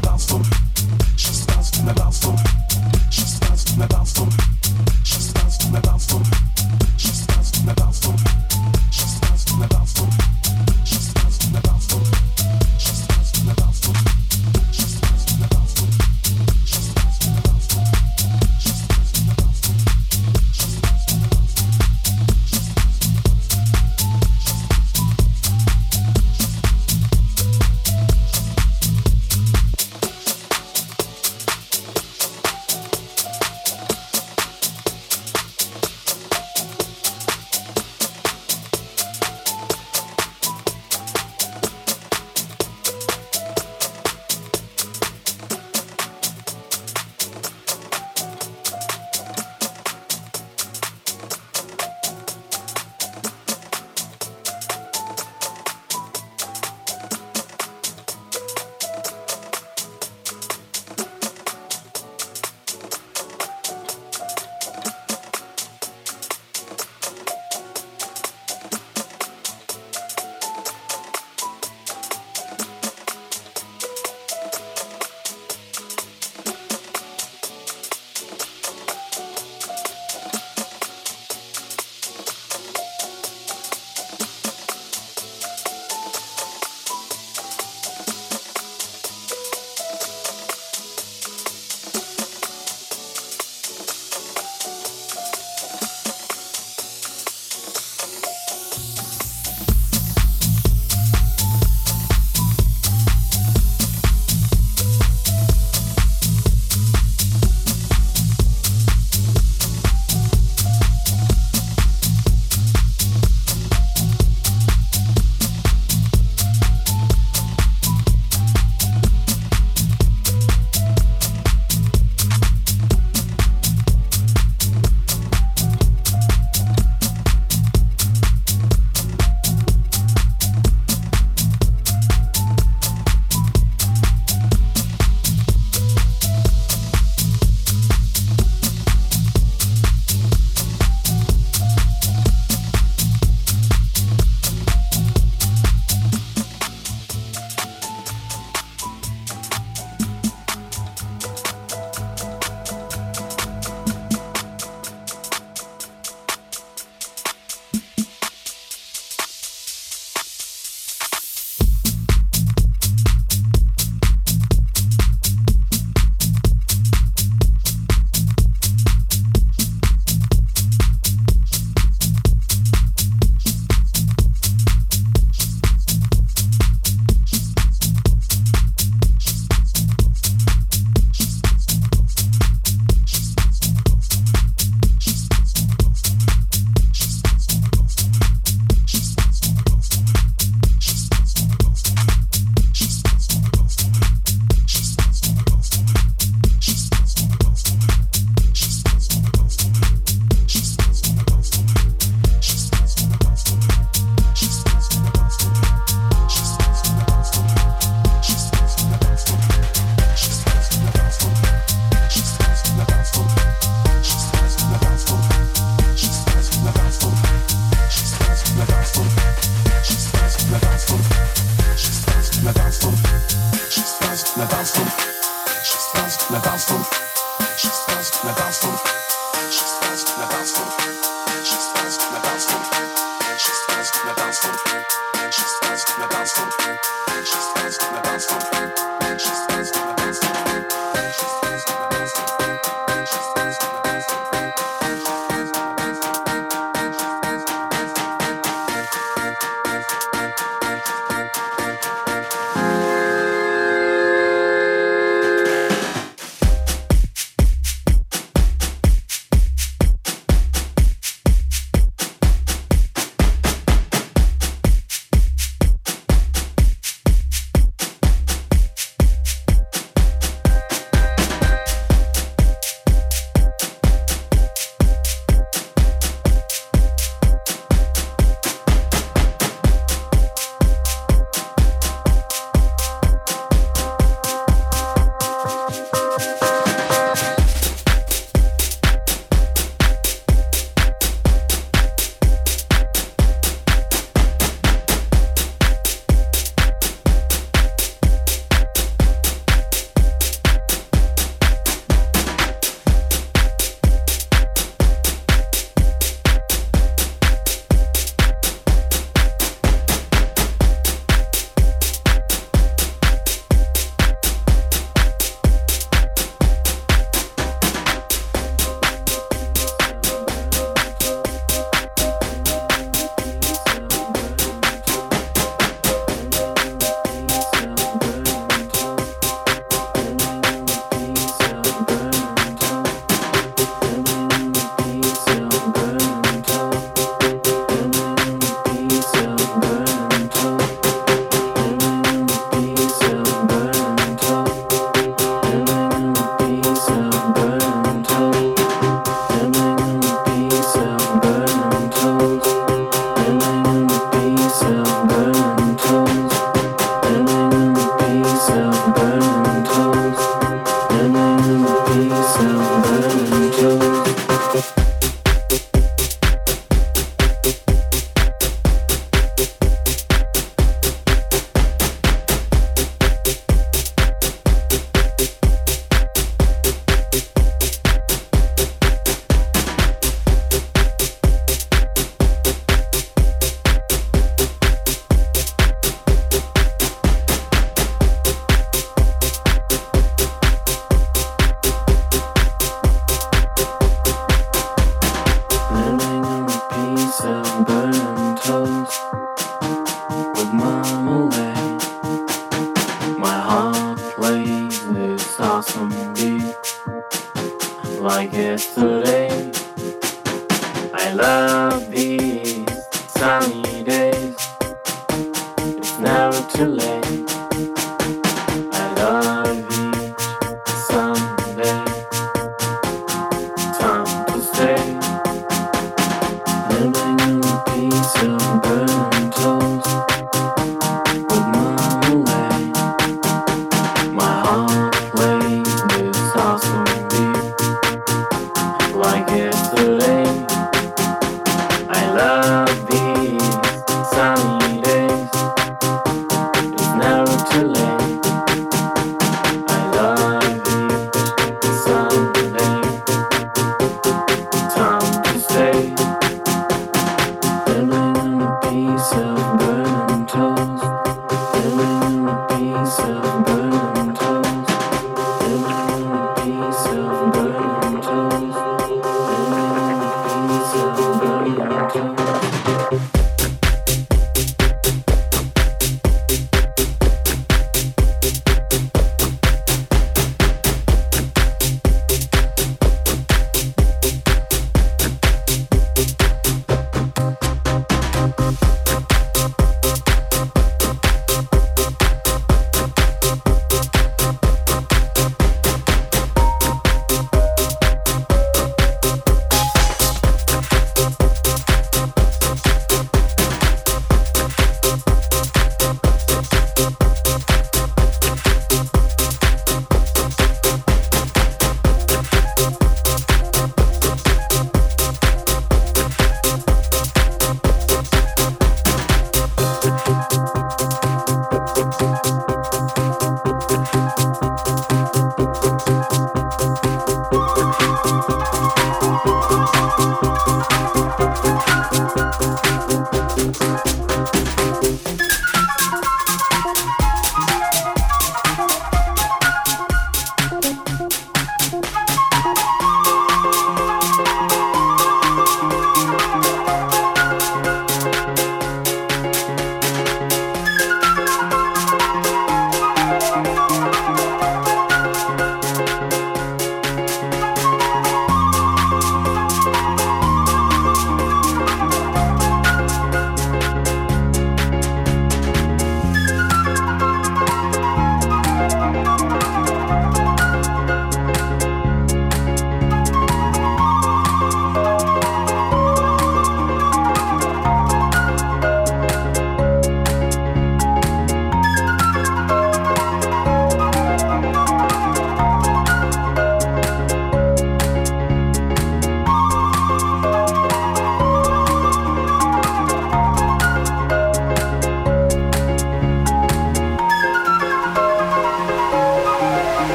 bounce for me.